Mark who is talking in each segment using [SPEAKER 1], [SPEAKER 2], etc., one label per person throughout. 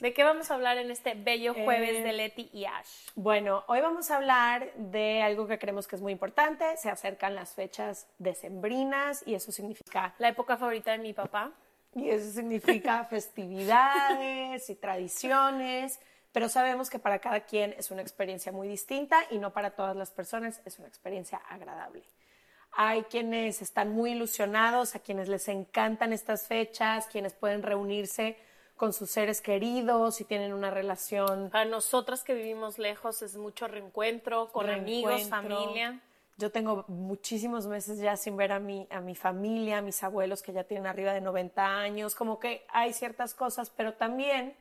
[SPEAKER 1] ¿De qué vamos a hablar en este bello jueves
[SPEAKER 2] Eh,
[SPEAKER 1] de Leti y Ash?
[SPEAKER 2] Bueno, hoy vamos a hablar de algo que creemos que es muy importante. Se acercan las fechas decembrinas y eso significa
[SPEAKER 1] La época favorita de mi papá.
[SPEAKER 2] Y eso significa festividades y tradiciones, pero sabemos que para cada quien es una experiencia muy distinta y no para todas las personas es una experiencia agradable. Hay quienes están muy ilusionados, a quienes les encantan estas fechas, quienes pueden reunirse con sus seres queridos y tienen una relación
[SPEAKER 1] Para nosotras que vivimos lejos es mucho reencuentro con amigos,
[SPEAKER 2] reencuentro.
[SPEAKER 1] familia.
[SPEAKER 2] Yo tengo muchísimos meses ya sin ver a mi, a mi familia, a mis abuelos que ya tienen arriba de 90 años, como que hay ciertas cosas, pero también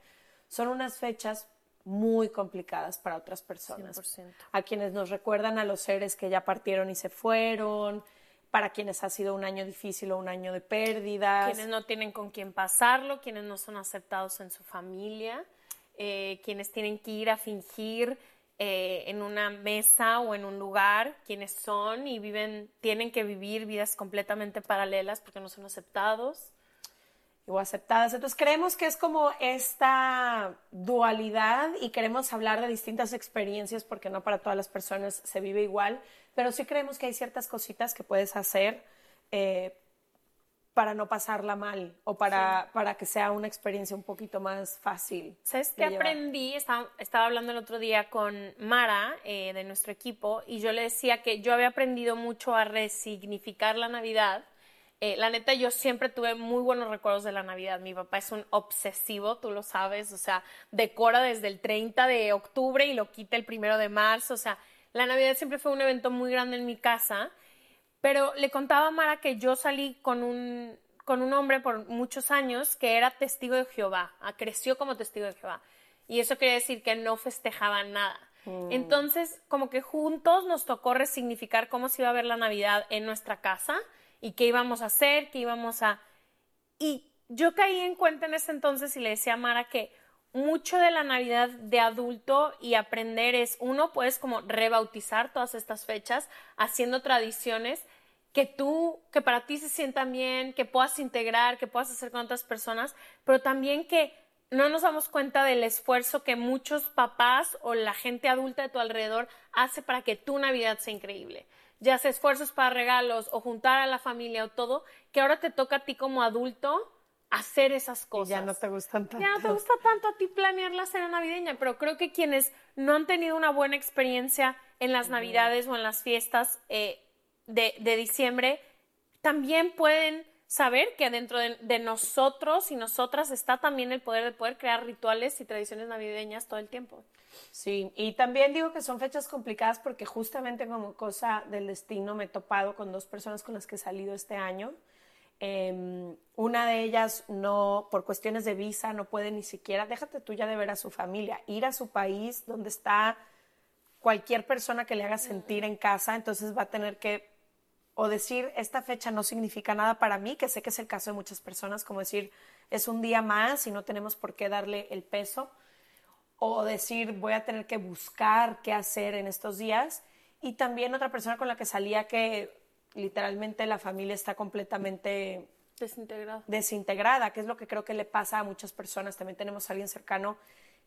[SPEAKER 2] son unas fechas muy complicadas para otras personas.
[SPEAKER 1] 100%.
[SPEAKER 2] A quienes nos recuerdan a los seres que ya partieron y se fueron, para quienes ha sido un año difícil o un año de pérdidas.
[SPEAKER 1] Quienes no tienen con quién pasarlo, quienes no son aceptados en su familia, eh, quienes tienen que ir a fingir eh, en una mesa o en un lugar quienes son y viven, tienen que vivir vidas completamente paralelas porque no son aceptados.
[SPEAKER 2] o aceptadas. Entonces creemos que es como esta dualidad y queremos hablar de distintas experiencias porque no para todas las personas se vive igual, pero sí creemos que hay ciertas cositas que puedes hacer eh, para no pasarla mal o para, para que sea una experiencia un poquito más fácil.
[SPEAKER 1] ¿Sabes qué aprendí? Estaba, estaba hablando el otro día con Mara eh, de nuestro equipo y yo le decía que yo había aprendido mucho a resignificar la Navidad. Eh, la neta, yo siempre tuve muy buenos recuerdos de la Navidad. Mi papá es un obsesivo, tú lo sabes, o sea, decora desde el 30 de octubre y lo quita el primero de marzo. O sea, la Navidad siempre fue un evento muy grande en mi casa. Pero le contaba a Mara que yo salí con un, con un hombre por muchos años que era testigo de Jehová, ah, creció como testigo de Jehová. Y eso quiere decir que no festejaban nada. Entonces, como que juntos nos tocó resignificar cómo se iba a ver la Navidad en nuestra casa y qué íbamos a hacer, qué íbamos a... Y yo caí en cuenta en ese entonces y le decía a Mara que mucho de la Navidad de adulto y aprender es, uno, puedes como rebautizar todas estas fechas haciendo tradiciones que tú, que para ti se sientan bien, que puedas integrar, que puedas hacer con otras personas, pero también que no nos damos cuenta del esfuerzo que muchos papás o la gente adulta de tu alrededor hace para que tu Navidad sea increíble. Ya sea esfuerzos para regalos o juntar a la familia o todo, que ahora te toca a ti como adulto hacer esas
[SPEAKER 2] Y
[SPEAKER 1] cosas.
[SPEAKER 2] ya no te gustan tanto.
[SPEAKER 1] Ya no te gusta tanto a ti planear la cena navideña, pero creo que quienes no han tenido una buena experiencia en las navidades o en las fiestas eh, de, de diciembre, también pueden saber que dentro de, de nosotros y nosotras está también el poder de poder crear rituales y tradiciones navideñas todo el tiempo.
[SPEAKER 2] Sí, y también digo que son fechas complicadas porque justamente como cosa del destino me he topado con dos personas con las que he salido este año. Eh, una de ellas no, por cuestiones de visa, no puede ni siquiera, déjate tú ya de ver a su familia, ir a su país donde está cualquier persona que le haga sentir en casa, entonces va a tener que o decir, esta fecha no significa nada para mí, que sé que es el caso de muchas personas, como decir, es un día más y no tenemos por qué darle el peso o decir voy a tener que buscar qué hacer en estos días. Y también otra persona con la que salía que literalmente la familia está completamente
[SPEAKER 1] Desintegrado.
[SPEAKER 2] desintegrada, que es lo que creo que le pasa a muchas personas. También tenemos a alguien cercano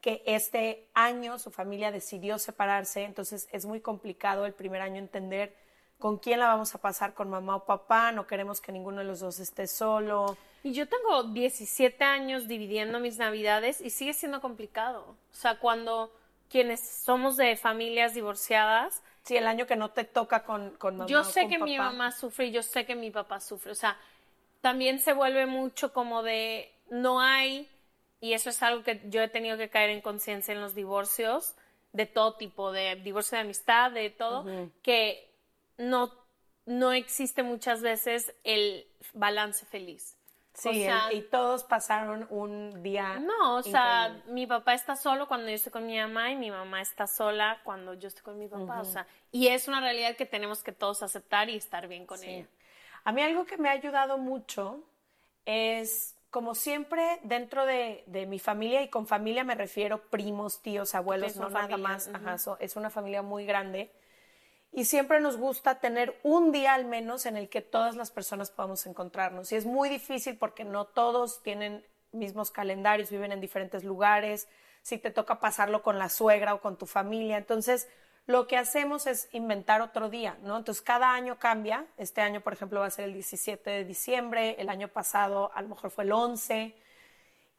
[SPEAKER 2] que este año su familia decidió separarse, entonces es muy complicado el primer año entender con quién la vamos a pasar, con mamá o papá, no queremos que ninguno de los dos esté solo.
[SPEAKER 1] Y yo tengo 17 años dividiendo mis navidades y sigue siendo complicado. O sea, cuando quienes somos de familias divorciadas,
[SPEAKER 2] Sí, el año que no te toca con, con mamá
[SPEAKER 1] yo
[SPEAKER 2] o
[SPEAKER 1] sé
[SPEAKER 2] con
[SPEAKER 1] que mi mamá sufre y yo sé que mi papá sufre. O sea, también se vuelve mucho como de no hay, y eso es algo que yo he tenido que caer en conciencia en los divorcios de todo tipo, de divorcio de amistad, de todo, que no, no existe muchas veces el balance feliz.
[SPEAKER 2] Sí,
[SPEAKER 1] O sea,
[SPEAKER 2] el- y todos pasaron un día.
[SPEAKER 1] no, o sea, mi papá está solo cuando yo estoy con mi mamá y mi mamá está sola cuando yo estoy con mi papá. O sea, y es una realidad que tenemos que todos aceptar y estar bien con ella.
[SPEAKER 2] A mí algo que me ha ayudado mucho es, como siempre, dentro de, mi familia, y con familia me refiero primos, tíos, abuelos, no nada más, es una familia muy grande. Y siempre nos gusta tener un día al menos en el que todas las personas podamos encontrarnos. Y es muy difícil porque no todos tienen mismos calendarios, viven en diferentes lugares, si te toca pasarlo con la suegra o con tu familia. Entonces, lo que hacemos es inventar otro día, ¿no? Entonces, cada año cambia. Este año, por ejemplo, va a ser el 17 de diciembre, el año pasado a lo mejor fue el 11.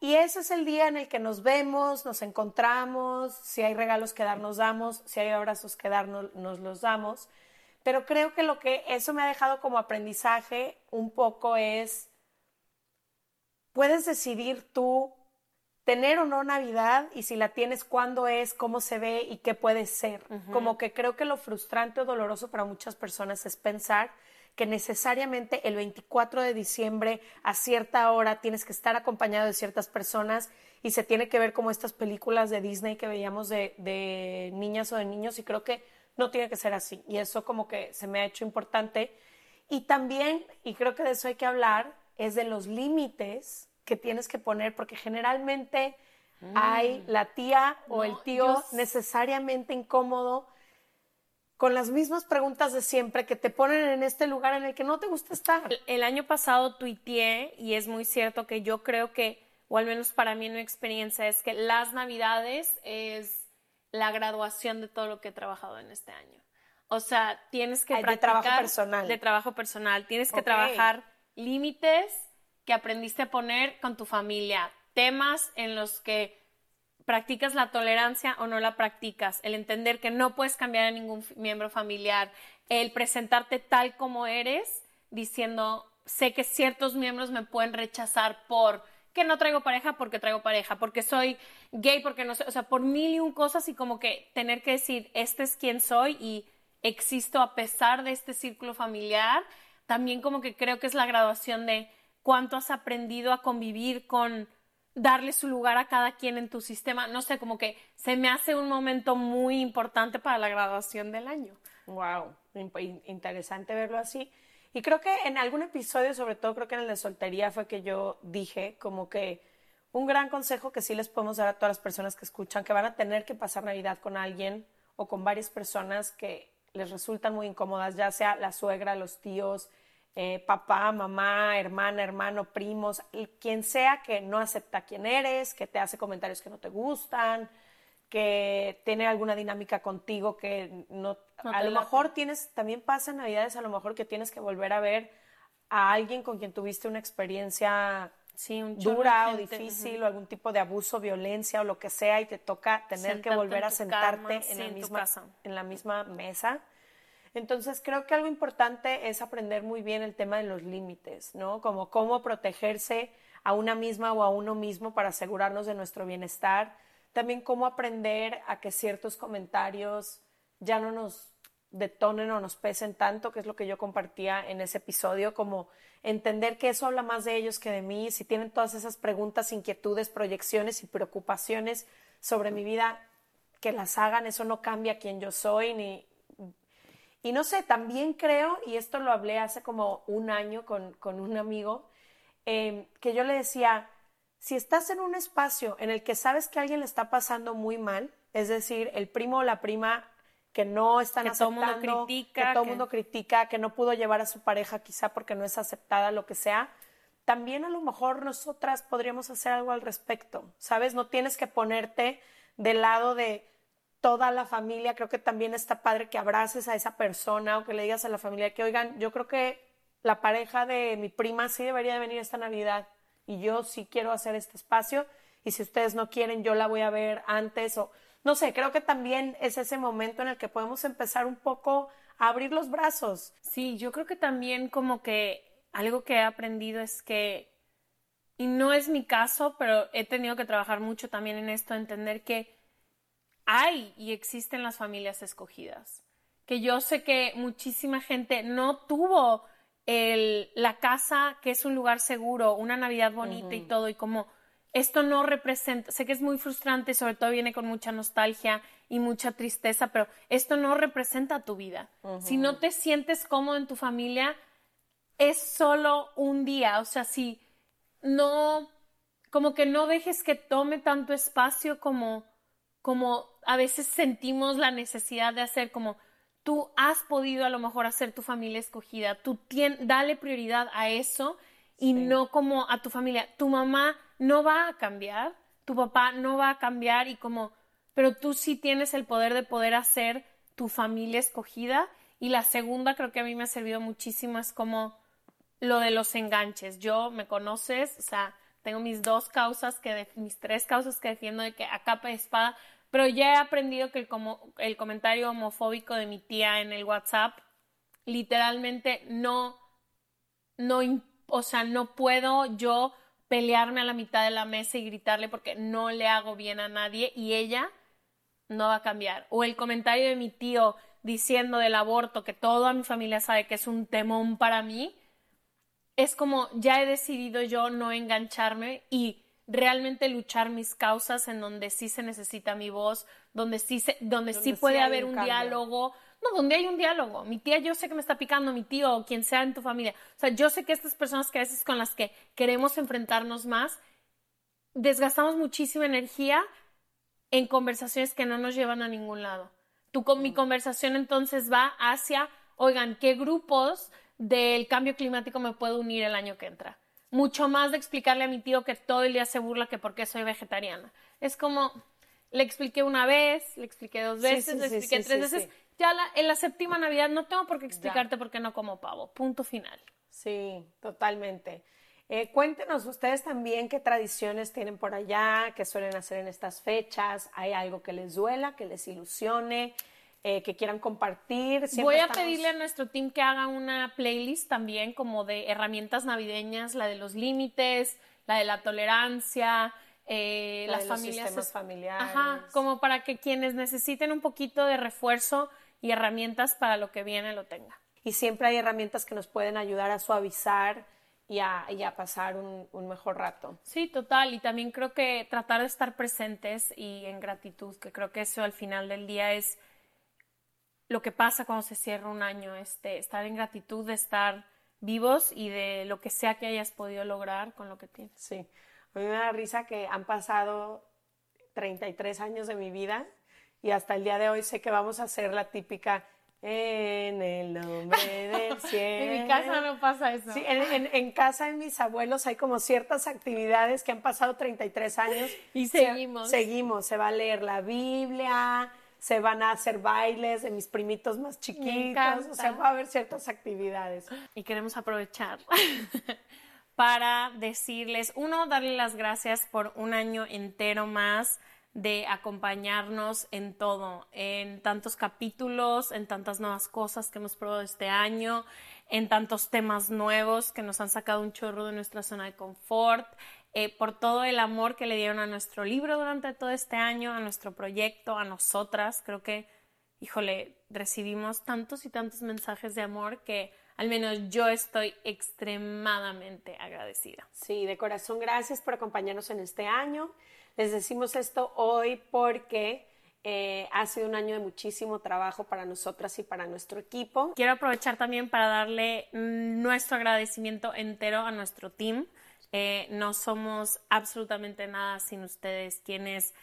[SPEAKER 2] Y ese es el día en el que nos vemos, nos encontramos, si hay regalos que dar, nos damos, si hay abrazos que dar, nos los damos. Pero creo que lo que eso me ha dejado como aprendizaje un poco es, puedes decidir tú tener o no Navidad y si la tienes, cuándo es, cómo se ve y qué puede ser. Como que creo que lo frustrante o doloroso para muchas personas es pensar que necesariamente el 24 de diciembre a cierta hora tienes que estar acompañado de ciertas personas y se tiene que ver como estas películas de Disney que veíamos de, de niñas o de niños y creo que no tiene que ser así. Y eso como que se me ha hecho importante. Y también, y creo que de eso hay que hablar, es de los límites que tienes que poner, porque generalmente hay mm. la tía o el tío necesariamente incómodo con las mismas preguntas de siempre que te ponen en este lugar en el que no te gusta estar.
[SPEAKER 1] El, año pasado tuiteé y es muy cierto que yo creo que, o al menos para mí en mi experiencia, es que las navidades es la graduación de todo lo que he trabajado en este año. O sea, tienes que
[SPEAKER 2] practicar... De trabajo personal.
[SPEAKER 1] De trabajo personal. Tienes que trabajar límites que aprendiste a poner con tu familia, temas en los que practicas la tolerancia o no la practicas, el entender que no puedes cambiar a ningún miembro familiar, el presentarte tal como eres, diciendo, sé que ciertos miembros me pueden rechazar por que no traigo pareja porque traigo pareja, porque soy gay, porque no sé, o sea, por mil y un cosas y como que tener que decir, este es quien soy y existo a pesar de este círculo familiar, también como que creo que es la graduación de cuánto has aprendido a convivir con darle su lugar a cada quien en tu sistema. No sé, como que se me hace un momento muy importante para la graduación del año.
[SPEAKER 2] Wow, interesante verlo así. Y creo que en algún episodio, sobre todo creo que en el de soltería, fue que yo dije como que un gran consejo que sí les podemos dar a todas las personas que escuchan, que van a tener que pasar Navidad con alguien o con varias personas que les resultan muy incómodas, ya sea la suegra, los tíos, eh, papá, mamá, hermana, hermano, primos, quien sea que no acepta quién eres, que te hace comentarios que no te gustan, que tiene alguna dinámica contigo que no, a lo mejor tienes, también pasa en Navidades, a lo mejor que tienes que volver a ver a alguien con quien tuviste una experiencia dura o difícil o algún tipo de abuso, violencia o lo que sea y te toca tener que volver a sentarte en, la misma, en la misma mesa entonces creo que algo importante es aprender muy bien el tema de los límites, ¿no? Como cómo protegerse a una misma o a uno mismo para asegurarnos de nuestro bienestar. También cómo aprender a que ciertos comentarios ya no nos detonen o nos pesen tanto, que es lo que yo compartía en ese episodio, como entender que eso habla más de ellos que de mí, si tienen todas esas preguntas, inquietudes, proyecciones y preocupaciones sobre mi vida, que las hagan, eso no cambia quién yo soy ni, y no sé, también creo, y esto lo hablé hace como un año con, un amigo, em, que yo le decía, si estás en un espacio en el que sabes que alguien le está pasando muy mal, es decir, el primo o la prima que no están
[SPEAKER 1] que
[SPEAKER 2] aceptando,
[SPEAKER 1] todo mundo critica,
[SPEAKER 2] que todo el mundo critica, que no pudo llevar a su pareja quizá porque no es aceptada, lo que sea, también a lo mejor nosotras podríamos hacer algo al respecto, ¿sabes? No tienes que ponerte del lado de toda la familia, creo que también está padre que abraces a esa persona o que le digas a la familia que, oigan, yo creo que la pareja de mi prima sí debería de venir esta Navidad y yo sí quiero hacer este espacio y si ustedes no quieren, yo la voy a ver antes o no sé, creo que también es ese momento en el que podemos empezar un poco a abrir los brazos.
[SPEAKER 1] Sí, yo creo que también como que algo que he aprendido es que, y no es mi caso, pero he tenido que trabajar mucho también en esto, entender que hay y existen las familias escogidas. Que yo sé que muchísima gente no tuvo el, la casa, que es un lugar seguro, una Navidad bonita y todo, y como esto no representa, sé que es muy frustrante, sobre todo viene con mucha nostalgia y mucha tristeza, pero esto no representa tu vida. Si no te sientes cómodo en tu familia, es solo un día, o sea, si no, como que no dejes que tome tanto espacio como, como a veces sentimos la necesidad de hacer, como tú has podido a lo mejor hacer tu familia escogida, tú dale prioridad a eso y no como a tu familia. Tu mamá no va a cambiar, tu papá no va a cambiar y como, pero tú sí tienes el poder de poder hacer tu familia escogida. Y la segunda creo que a mí me ha servido muchísimo es como lo de los enganches. Yo me conoces, o sea, tengo mis dos causas que mis tres causas que defiendo de que a capa de espada, pero ya he aprendido que el, como, el comentario homofóbico de mi tía en el WhatsApp literalmente no no o sea, no puedo yo pelearme a la mitad de la mesa y gritarle porque no le hago bien a nadie y ella no va a cambiar. O el comentario de mi tío diciendo del aborto, que toda mi familia sabe que es un temón para mí, es como ya he decidido yo no engancharme y realmente luchar mis causas en donde sí se necesita mi voz, donde sí, se, donde, sí puede haber un, diálogo, no, donde hay un diálogo. Mi tía yo sé que me está picando, mi tío o quien sea en tu familia. O sea, yo sé que estas personas que a veces con las que queremos enfrentarnos más, desgastamos muchísima energía en conversaciones que no nos llevan a ningún lado. Tú con mi mm. conversación entonces va hacia, oigan, ¿qué grupos del cambio climático me puedo unir el año que entra? Mucho más de explicarle a mi tío que todo el día se burla que porque soy vegetariana. Es como, le expliqué una vez, le expliqué dos veces, le expliqué tres veces ya en la séptima Navidad no tengo por qué explicarte por qué no como pavo. Punto final.
[SPEAKER 2] Sí, totalmente. Eh, cuéntenos ustedes también qué tradiciones tienen por allá, qué suelen hacer en estas fechas. ¿Hay algo que les duela, que les ilusione, eh, que quieran compartir?
[SPEAKER 1] Voy a pedirle a nuestro team que haga una playlist también como de herramientas navideñas, la de los límites, la de la tolerancia, eh, las familias
[SPEAKER 2] familiares.
[SPEAKER 1] Ajá, como para que quienes necesiten un poquito de refuerzo y herramientas para lo que viene lo tenga.
[SPEAKER 2] Y siempre hay herramientas que nos pueden ayudar a suavizar y a, pasar un, un, mejor rato.
[SPEAKER 1] Sí, total. Y también creo que tratar de estar presentes y en gratitud, que creo que eso al final del día es lo que pasa cuando se cierra un año, este, estar en gratitud de estar vivos y de lo que sea que hayas podido lograr con lo que tienes.
[SPEAKER 2] Sí, a mí me da risa que han pasado 33 años de mi vida y hasta el día de hoy sé que vamos a hacer la típica en el nombre del cielo.
[SPEAKER 1] en mi casa no pasa eso.
[SPEAKER 2] Sí, en, casa de mis abuelos hay como ciertas actividades que han pasado 33 años.
[SPEAKER 1] Y seguimos.
[SPEAKER 2] seguimos. Se va a leer la Biblia, se van a hacer bailes de mis primitos más chiquitos. O sea, va a haber ciertas actividades.
[SPEAKER 1] Y queremos aprovechar para decirles, uno, darle las gracias por un año entero más de acompañarnos en todo, en tantos capítulos, en tantas nuevas cosas que hemos probado este año, en tantos temas nuevos que nos han sacado un chorro de nuestra zona de confort, eh, por todo el amor que le dieron a nuestro libro durante todo este año, a nuestro proyecto, a nosotras. Creo que, híjole, recibimos tantos y tantos mensajes de amor que al menos yo estoy extremadamente agradecida.
[SPEAKER 2] Sí, de corazón, gracias por acompañarnos en este año. Les decimos esto hoy porque eh, ha sido un año de muchísimo trabajo para nosotras y para nuestro equipo.
[SPEAKER 1] Quiero aprovechar también para darle nuestro agradecimiento entero a nuestro team. Eh, no somos absolutamente nada sin ustedes, quienes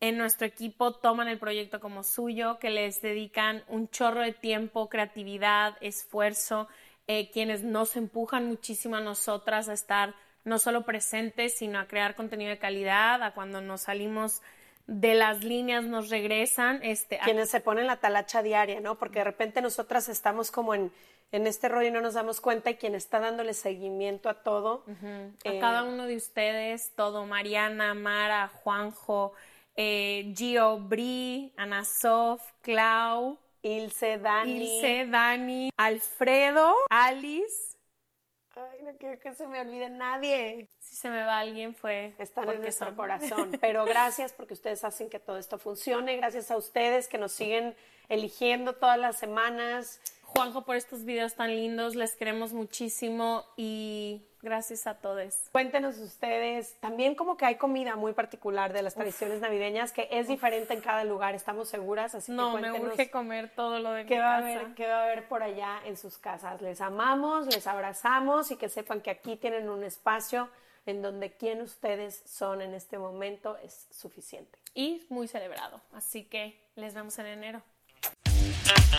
[SPEAKER 1] en nuestro equipo toman el proyecto como suyo, que les dedican un chorro de tiempo, creatividad, esfuerzo, eh, quienes nos empujan muchísimo a nosotras a estar no solo presentes, sino a crear contenido de calidad, a cuando nos salimos de las líneas nos regresan. Este,
[SPEAKER 2] Quienes se ponen la talacha diaria, ¿no? Porque de repente nosotras estamos como en, en este rollo y no nos damos cuenta y quien está dándole seguimiento a todo.
[SPEAKER 1] A eh, cada uno de ustedes, todo, Mariana, Mara, Juanjo, eh, Gio, Bri, Ana Sof, Clau,
[SPEAKER 2] Ilse, Dani.
[SPEAKER 1] Ilse, Dani, Alfredo, Alice,
[SPEAKER 2] Ay, no quiero que se me olvide nadie.
[SPEAKER 1] Si se me va alguien fue.
[SPEAKER 2] Están en nuestro corazón. Pero gracias porque ustedes hacen que todo esto funcione. Gracias a ustedes que nos siguen eligiendo todas las semanas.
[SPEAKER 1] Juanjo, por estos videos tan lindos. Les queremos muchísimo y gracias a todos.
[SPEAKER 2] Cuéntenos ustedes, también como que hay comida muy particular de las tradiciones navideñas que es diferente en cada lugar, estamos seguras, así
[SPEAKER 1] no,
[SPEAKER 2] que
[SPEAKER 1] me urge comer todo lo de
[SPEAKER 2] qué va A haber, ¿Qué va a haber por allá en sus casas? Les amamos, les abrazamos y que sepan que aquí tienen un espacio en donde quien ustedes son en este momento es suficiente.
[SPEAKER 1] Y muy celebrado. Así que les vemos en enero.